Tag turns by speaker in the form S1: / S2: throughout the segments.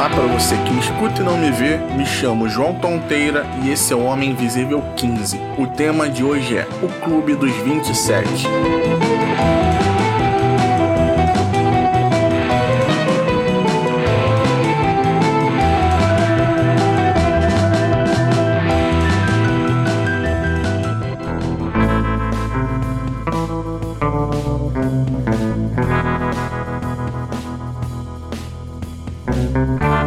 S1: Olá para você que me escuta e não me vê, me chamo João Tonteira e esse é o Homem Invisível 15. O tema de hoje é o Clube dos 27. Clube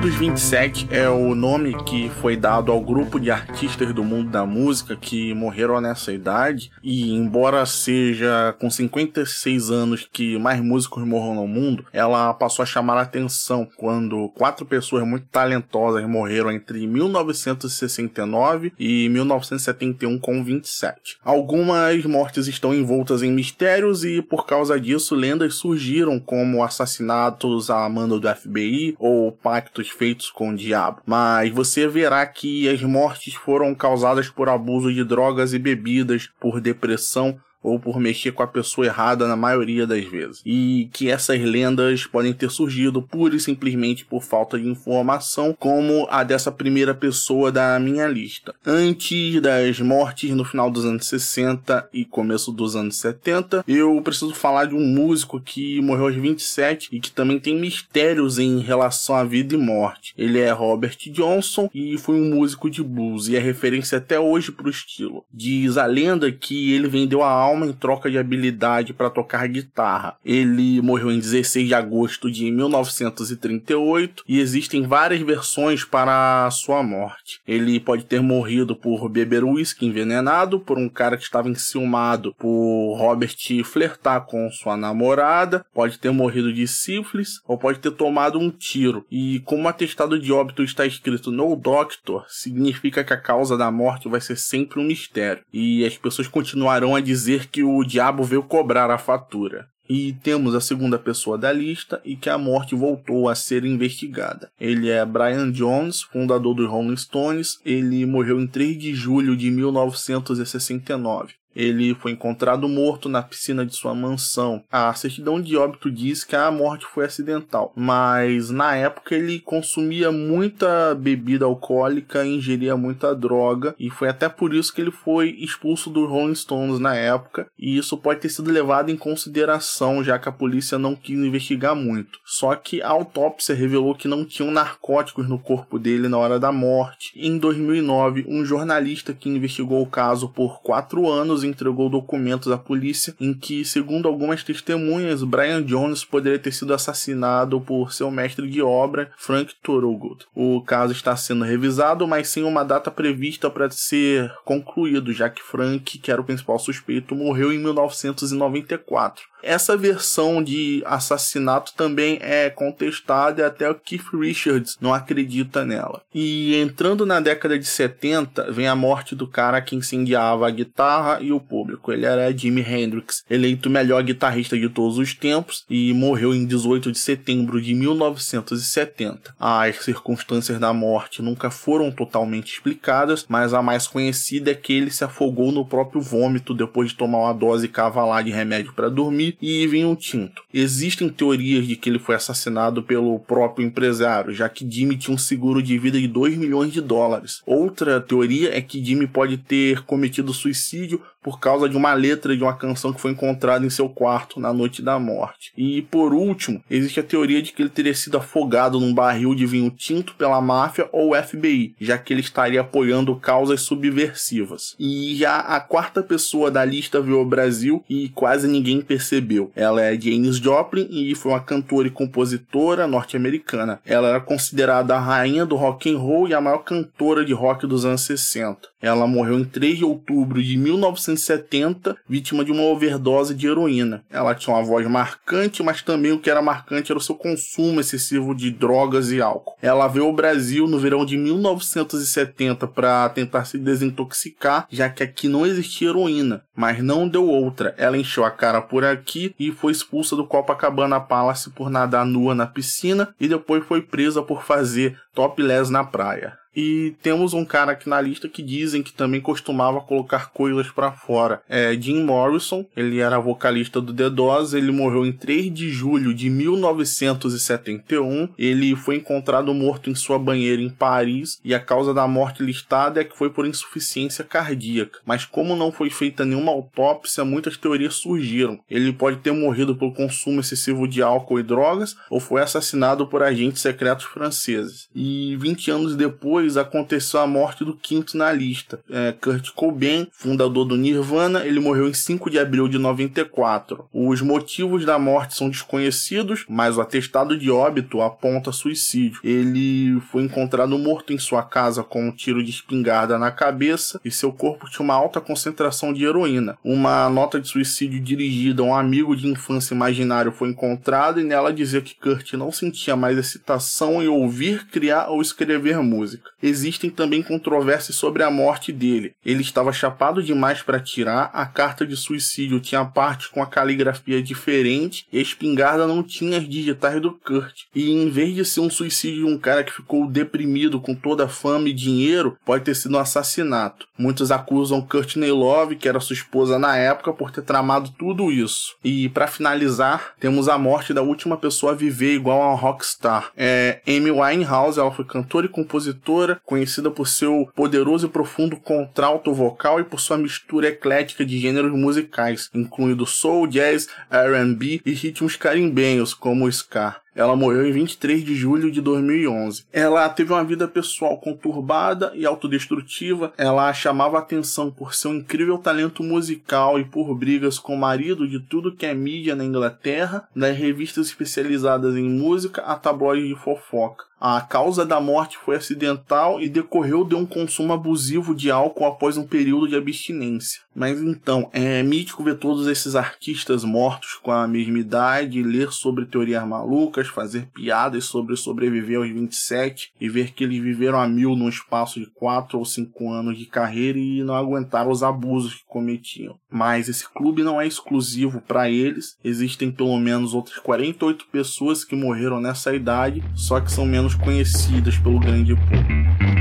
S1: dos 27 é o nome que foi dado ao grupo de artistas do mundo da música que morreram nessa idade. E embora seja com 56 anos que mais músicos morram no mundo, ela passou a chamar a atenção quando quatro pessoas muito talentosas morreram entre 1969 e 1971 com 27. Algumas mortes estão envoltas em mistérios e por causa disso lendas surgiram como assassinatos a mando do FBI ou pactos feitos com o diabo, mas você verá que as mortes foram causadas por abuso de drogas e bebidas, por depressão ou por mexer com a pessoa errada na maioria das vezes. E que essas lendas podem ter surgido pura e simplesmente por falta de informação, como a dessa primeira pessoa da minha lista. Antes das mortes no final dos anos 60 e começo dos anos 70, eu preciso falar de um músico que morreu aos 27 e que também tem mistérios em relação à vida e morte. Ele é Robert Johnson e foi um músico de blues e é referência até hoje para o estilo. Diz a lenda que ele vendeu a alma alma em troca de habilidade para tocar guitarra. Ele morreu em 16 de agosto de 1938 e existem várias versões para a sua morte. Ele pode ter morrido por beber uísque envenenado, por um cara que estava enciumado por Robert flertar com sua namorada, pode ter morrido de sífilis ou pode ter tomado um tiro. E como o atestado de óbito está escrito no doctor, significa que a causa da morte vai ser sempre um mistério. E as pessoas continuarão a dizer dizer que o diabo veio cobrar a fatura. E temos a segunda pessoa da lista e que a morte voltou a ser investigada. Ele é Brian Jones, fundador dos Rolling Stones. Ele morreu em 3 de julho de 1969. Ele foi encontrado morto na piscina de sua mansão. A certidão de óbito diz que a morte foi acidental, mas na época ele consumia muita bebida alcoólica ingeria muita droga, e foi até por isso que ele foi expulso dos Rolling Stones na época, e isso pode ter sido levado em consideração, já que a polícia não quis investigar muito. Só que a autópsia revelou que não tinham narcóticos no corpo dele na hora da morte. Em 2009, um jornalista que investigou o caso por quatro anos entregou documentos à polícia em que, segundo algumas testemunhas, Brian Jones poderia ter sido assassinado por seu mestre de obra, Frank Thorogood. O caso está sendo revisado, mas sem uma data prevista para ser concluído, já que Frank, que era o principal suspeito, morreu em 1994. Essa versão de assassinato também é contestada e até o Keith Richards não acredita nela. E entrando na década de 70, vem a morte do cara que incendiava a guitarra e o público. Ele era Jimi Hendrix, eleito melhor guitarrista de todos os tempos e morreu em 18 de setembro de 1970. As circunstâncias da morte nunca foram totalmente explicadas, mas a mais conhecida é que ele se afogou no próprio vômito depois de tomar uma dose cavalar de remédio para dormir e vinho tinto. Existem teorias de que ele foi assassinado pelo próprio empresário, já que Jimmy tinha um seguro de vida de 2 milhões de dólares. Outra teoria é que Jimmy pode ter cometido suicídio por causa de uma letra de uma canção que foi encontrada em seu quarto na noite da morte. E por último, existe a teoria de que ele teria sido afogado num barril de vinho tinto pela máfia ou FBI, já que ele estaria apoiando causas subversivas. E já a quarta pessoa da lista veio ao Brasil e quase ninguém percebeu. Ela é Janis Joplin e foi uma cantora e compositora norte-americana. Ela era considerada a rainha do rock and roll e a maior cantora de rock dos anos 60. Ela morreu em 3 de outubro de 1970, vítima de uma overdose de heroína. Ela tinha uma voz marcante, mas também o que era marcante era o seu consumo excessivo de drogas e álcool. Ela veio ao Brasil no verão de 1970 para tentar se desintoxicar, já que aqui não existia heroína, mas não deu outra. Ela encheu a cara por aqui e foi expulsa do Copacabana Palace por nadar nua na piscina e depois foi presa por fazer topless na praia. E temos um cara aqui na lista que dizem que também costumava colocar coisas para fora. É Jim Morrison, ele era vocalista do The Doors, ele morreu em 3 de julho de 1971. Ele foi encontrado morto em sua banheira em Paris e a causa da morte listada é que foi por insuficiência cardíaca. Mas como não foi feita nenhuma autópsia, muitas teorias surgiram. Ele pode ter morrido pelo consumo excessivo de álcool e drogas ou foi assassinado por agentes secretos franceses. E 20 anos depois aconteceu a morte do quinto na lista. É, Kurt Cobain, fundador do Nirvana, ele morreu em 5 de abril de 94. Os motivos da morte são desconhecidos, mas o atestado de óbito aponta suicídio. Ele foi encontrado morto em sua casa com um tiro de espingarda na cabeça e seu corpo tinha uma alta concentração de heroína. Uma nota de suicídio dirigida a um amigo de infância imaginário foi encontrada e nela dizia que Kurt não sentia mais excitação em ouvir, criar ou escrever música. Existem também controvérsias sobre a morte dele. Ele estava chapado demais para atirar, a carta de suicídio tinha parte com a caligrafia diferente e a espingarda não tinha as digitais do Kurt. E em vez de ser um suicídio de um cara que ficou deprimido com toda a fama e dinheiro, pode ter sido um assassinato. Muitos acusam Courtney Love, que era sua esposa na época, por ter tramado tudo isso. E para finalizar, temos a morte da última pessoa a viver igual a um rockstar. É, Amy Winehouse, foi cantora e compositora conhecida por seu poderoso e profundo contralto vocal e por sua mistura eclética de gêneros musicais, incluindo soul, jazz, R&B e ritmos carimbenhos como o ska. Ela morreu em 23 de julho de 2011. Ela teve uma vida pessoal conturbada e autodestrutiva. Ela chamava atenção por seu incrível talento musical e por brigas com o marido de tudo que é mídia na Inglaterra, das revistas especializadas em música a tabloides de fofoca. A causa da morte foi acidental e decorreu de um consumo abusivo de álcool após um período de abstinência. Mas então, é mítico ver todos esses artistas mortos com a mesma idade, ler sobre teorias malucas, fazer piadas sobre sobreviver aos 27 e ver que eles viveram a mil num espaço de 4 ou 5 anos de carreira e não aguentaram os abusos que cometiam. Mas esse clube não é exclusivo para eles, existem pelo menos outras 48 pessoas que morreram nessa idade, só que são menos conhecidas pelo grande público.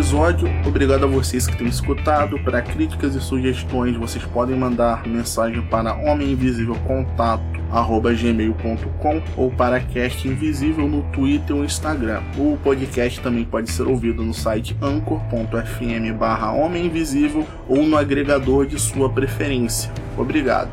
S1: Episódio. Obrigado a vocês que têm escutado. Para críticas e sugestões, vocês podem mandar mensagem para homeminvisívelcontato@gmail.com ou para Cast Invisível no Twitter ou Instagram. O podcast também pode ser ouvido no site anchor.fm barra Homem Invisível ou no agregador de sua preferência. Obrigado.